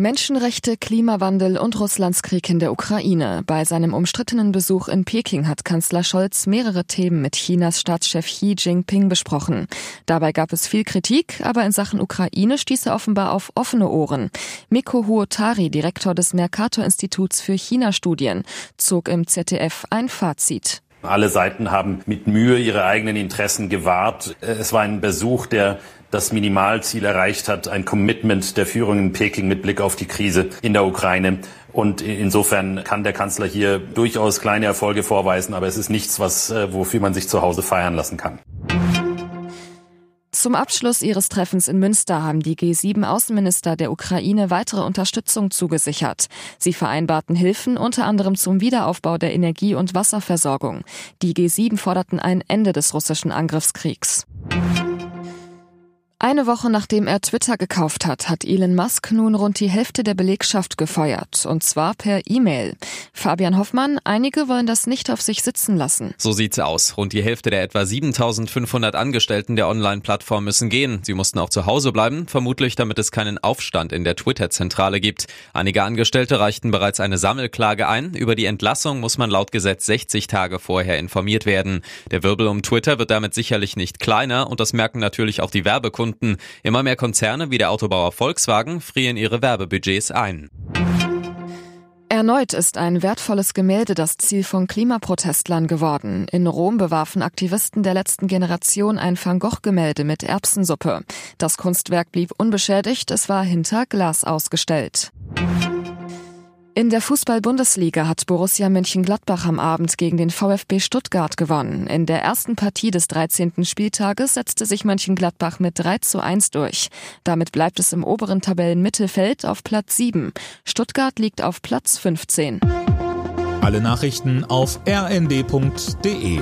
Menschenrechte, Klimawandel und Russlands Krieg in der Ukraine. Bei seinem umstrittenen Besuch in Peking hat Kanzler Scholz mehrere Themen mit Chinas Staatschef Xi Jinping besprochen. Dabei gab es viel Kritik, aber in Sachen Ukraine stieß er offenbar auf offene Ohren. Miko Huotari, Direktor des Mercator-Instituts für China-Studien, zog im ZDF ein Fazit. Alle Seiten haben mit Mühe ihre eigenen Interessen gewahrt. Es war ein Besuch, der das Minimalziel erreicht hat, ein Commitment der Führung in Peking mit Blick auf die Krise in der Ukraine. Und insofern kann der Kanzler hier durchaus kleine Erfolge vorweisen, aber es ist nichts, was, äh, wofür man sich zu Hause feiern lassen kann. Zum Abschluss ihres Treffens in Münster haben die G7-Außenminister der Ukraine weitere Unterstützung zugesichert. Sie vereinbarten Hilfen unter anderem zum Wiederaufbau der Energie- und Wasserversorgung. Die G7 forderten ein Ende des russischen Angriffskriegs. Eine Woche nachdem er Twitter gekauft hat, hat Elon Musk nun rund die Hälfte der Belegschaft gefeuert. Und zwar per E-Mail. Fabian Hoffmann, einige wollen das nicht auf sich sitzen lassen. So sieht's aus. Rund die Hälfte der etwa 7500 Angestellten der Online-Plattform müssen gehen. Sie mussten auch zu Hause bleiben, vermutlich damit es keinen Aufstand in der Twitter-Zentrale gibt. Einige Angestellte reichten bereits eine Sammelklage ein. Über die Entlassung muss man laut Gesetz 60 Tage vorher informiert werden. Der Wirbel um Twitter wird damit sicherlich nicht kleiner und das merken natürlich auch die Werbekunden Kunden. Immer mehr Konzerne wie der Autobauer Volkswagen frieren ihre Werbebudgets ein. Erneut ist ein wertvolles Gemälde das Ziel von Klimaprotestlern geworden. In Rom bewarfen Aktivisten der letzten Generation ein Van Gogh-Gemälde mit Erbsensuppe. Das Kunstwerk blieb unbeschädigt, es war hinter Glas ausgestellt. In der Fußball-Bundesliga hat Borussia Mönchengladbach am Abend gegen den VfB Stuttgart gewonnen. In der ersten Partie des 13. Spieltages setzte sich Mönchengladbach mit 3 zu 1 durch. Damit bleibt es im oberen Tabellenmittelfeld auf Platz 7. Stuttgart liegt auf Platz 15. Alle Nachrichten auf rnd.de